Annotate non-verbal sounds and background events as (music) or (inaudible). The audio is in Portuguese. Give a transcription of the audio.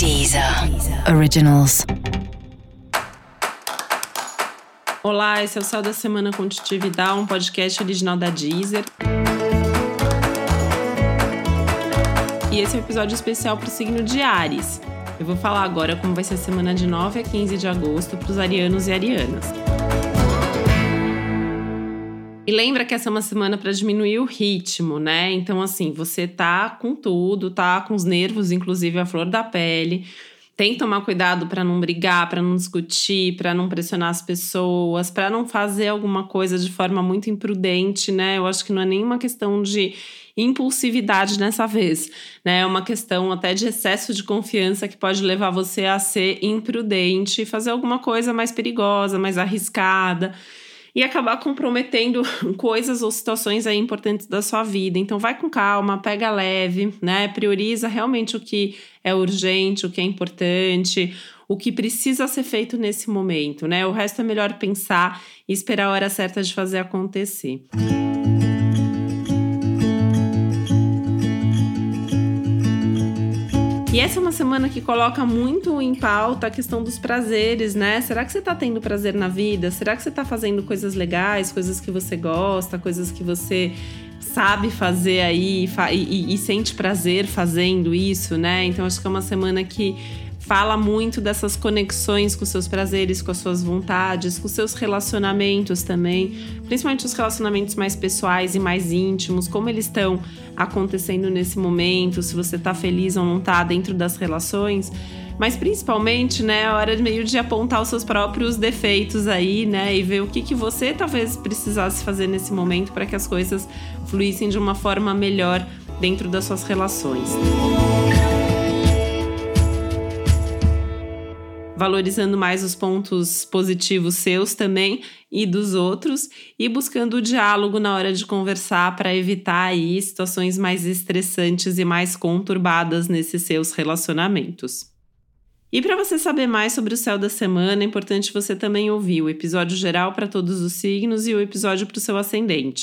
Deezer Originals. Olá, esse é o Céu da Semana Contitividade, um podcast original da Deezer. E esse é um episódio especial para o signo de Ares. Eu vou falar agora como vai ser a semana de 9 a 15 de agosto para os arianos e arianas. E lembra que essa é uma semana para diminuir o ritmo, né? Então, assim, você tá com tudo, tá com os nervos, inclusive a flor da pele. Tem que tomar cuidado para não brigar, para não discutir, para não pressionar as pessoas, para não fazer alguma coisa de forma muito imprudente, né? Eu acho que não é nenhuma questão de impulsividade nessa vez, né? É uma questão até de excesso de confiança que pode levar você a ser imprudente, fazer alguma coisa mais perigosa, mais arriscada e acabar comprometendo (laughs) coisas ou situações aí importantes da sua vida. Então vai com calma, pega leve, né? Prioriza realmente o que é urgente, o que é importante, o que precisa ser feito nesse momento, né? O resto é melhor pensar e esperar a hora certa de fazer acontecer. Música E essa é uma semana que coloca muito em pauta a questão dos prazeres, né? Será que você tá tendo prazer na vida? Será que você tá fazendo coisas legais, coisas que você gosta, coisas que você sabe fazer aí e, e, e sente prazer fazendo isso, né? Então acho que é uma semana que fala muito dessas conexões com seus prazeres, com as suas vontades, com seus relacionamentos também, principalmente os relacionamentos mais pessoais e mais íntimos, como eles estão acontecendo nesse momento, se você tá feliz ou não tá dentro das relações. Mas principalmente, né, a hora meio de apontar os seus próprios defeitos aí, né, e ver o que, que você talvez precisasse fazer nesse momento para que as coisas fluíssem de uma forma melhor dentro das suas relações. Valorizando mais os pontos positivos seus também e dos outros e buscando o diálogo na hora de conversar para evitar aí situações mais estressantes e mais conturbadas nesses seus relacionamentos. E para você saber mais sobre o céu da semana, é importante você também ouvir o episódio geral para todos os signos e o episódio para o seu ascendente.